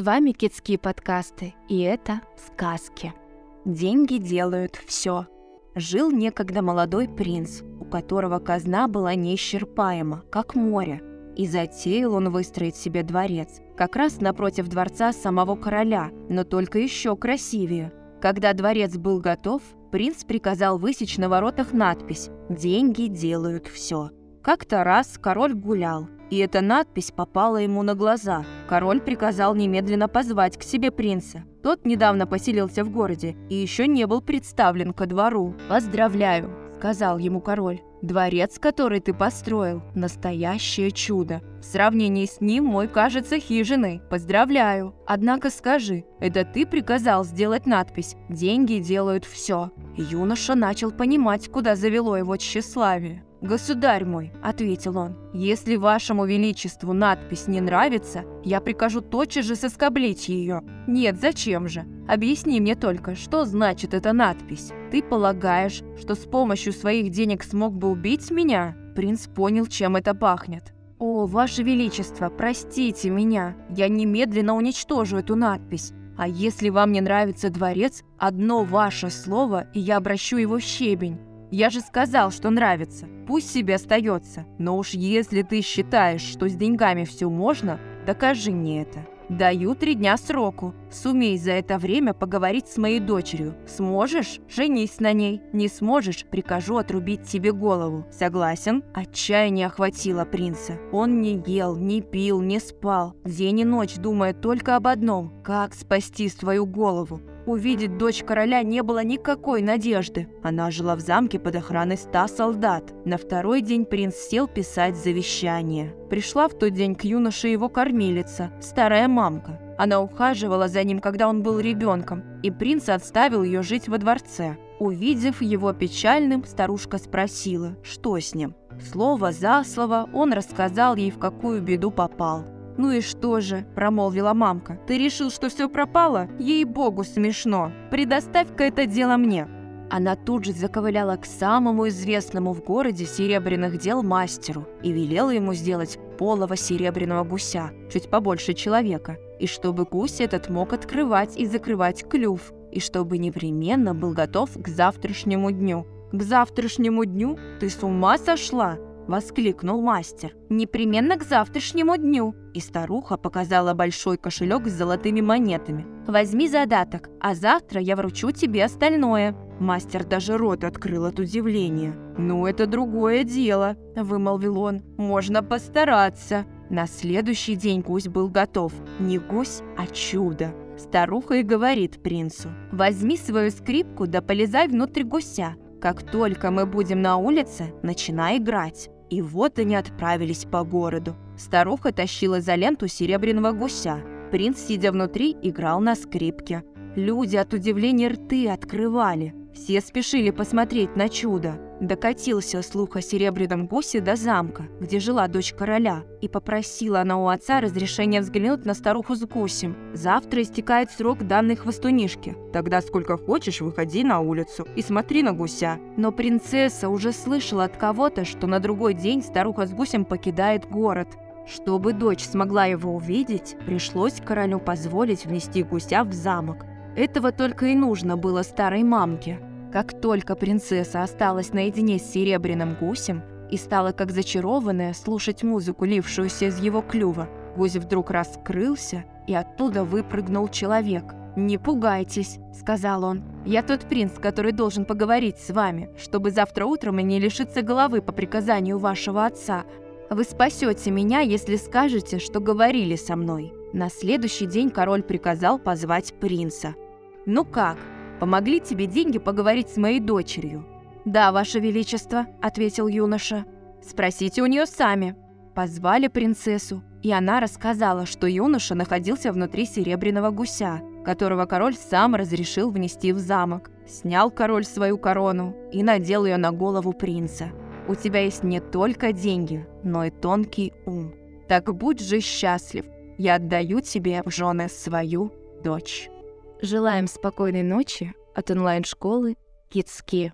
С вами Китские подкасты, и это сказки. Деньги делают все. Жил некогда молодой принц, у которого казна была неисчерпаема, как море, и затеял он выстроить себе дворец, как раз напротив дворца самого короля, но только еще красивее. Когда дворец был готов, принц приказал высечь на воротах надпись «Деньги делают все». Как-то раз король гулял, и эта надпись попала ему на глаза. Король приказал немедленно позвать к себе принца. Тот недавно поселился в городе и еще не был представлен ко двору. «Поздравляю», — сказал ему король. «Дворец, который ты построил, настоящее чудо. В сравнении с ним мой кажется хижиной. Поздравляю. Однако скажи, это ты приказал сделать надпись «Деньги делают все». Юноша начал понимать, куда завело его тщеславие. «Государь мой», — ответил он, — «если вашему величеству надпись не нравится, я прикажу тотчас же соскоблить ее». «Нет, зачем же? Объясни мне только, что значит эта надпись? Ты полагаешь, что с помощью своих денег смог бы убить меня?» Принц понял, чем это пахнет. «О, ваше величество, простите меня, я немедленно уничтожу эту надпись. А если вам не нравится дворец, одно ваше слово, и я обращу его в щебень. Я же сказал, что нравится. Пусть себе остается. Но уж если ты считаешь, что с деньгами все можно, докажи мне это. Даю три дня сроку. Сумей за это время поговорить с моей дочерью. Сможешь? Женись на ней. Не сможешь? Прикажу отрубить тебе голову. Согласен? Отчаяние охватило принца. Он не ел, не пил, не спал. День и ночь думая только об одном. Как спасти свою голову? Увидеть дочь короля не было никакой надежды. Она жила в замке под охраной ста солдат. На второй день принц сел писать завещание. Пришла в тот день к юноше его кормилица, старая мамка. Она ухаживала за ним, когда он был ребенком, и принц отставил ее жить во дворце. Увидев его печальным, старушка спросила, что с ним. Слово за слово он рассказал ей, в какую беду попал. «Ну и что же?» – промолвила мамка. «Ты решил, что все пропало? Ей-богу, смешно. Предоставь-ка это дело мне». Она тут же заковыляла к самому известному в городе серебряных дел мастеру и велела ему сделать полого серебряного гуся, чуть побольше человека, и чтобы гусь этот мог открывать и закрывать клюв, и чтобы непременно был готов к завтрашнему дню. «К завтрашнему дню? Ты с ума сошла?» Воскликнул мастер. «Непременно к завтрашнему дню!» И старуха показала большой кошелек с золотыми монетами. «Возьми задаток, а завтра я вручу тебе остальное». Мастер даже рот открыл от удивления. «Ну, это другое дело», – вымолвил он. «Можно постараться». На следующий день гусь был готов. Не гусь, а чудо. Старуха и говорит принцу. «Возьми свою скрипку да полезай внутрь гуся. Как только мы будем на улице, начинай играть». И вот они отправились по городу. Старуха тащила за ленту серебряного гуся. Принц, сидя внутри, играл на скрипке. Люди от удивления рты открывали. Все спешили посмотреть на чудо. Докатился слух о серебряном гусе до замка, где жила дочь короля, и попросила она у отца разрешения взглянуть на старуху с гусем. Завтра истекает срок данной хвостунишки. Тогда сколько хочешь, выходи на улицу и смотри на гуся. Но принцесса уже слышала от кого-то, что на другой день старуха с гусем покидает город. Чтобы дочь смогла его увидеть, пришлось королю позволить внести гуся в замок. Этого только и нужно было старой мамке. Как только принцесса осталась наедине с серебряным гусем и стала как зачарованная слушать музыку, лившуюся из его клюва, гусь вдруг раскрылся, и оттуда выпрыгнул человек. «Не пугайтесь», — сказал он. «Я тот принц, который должен поговорить с вами, чтобы завтра утром и не лишиться головы по приказанию вашего отца. Вы спасете меня, если скажете, что говорили со мной». На следующий день король приказал позвать принца. «Ну как, Помогли тебе деньги поговорить с моей дочерью?» «Да, Ваше Величество», — ответил юноша. «Спросите у нее сами». Позвали принцессу, и она рассказала, что юноша находился внутри серебряного гуся, которого король сам разрешил внести в замок. Снял король свою корону и надел ее на голову принца. «У тебя есть не только деньги, но и тонкий ум. Так будь же счастлив, я отдаю тебе в жены свою дочь». Желаем спокойной ночи от онлайн-школы Китски.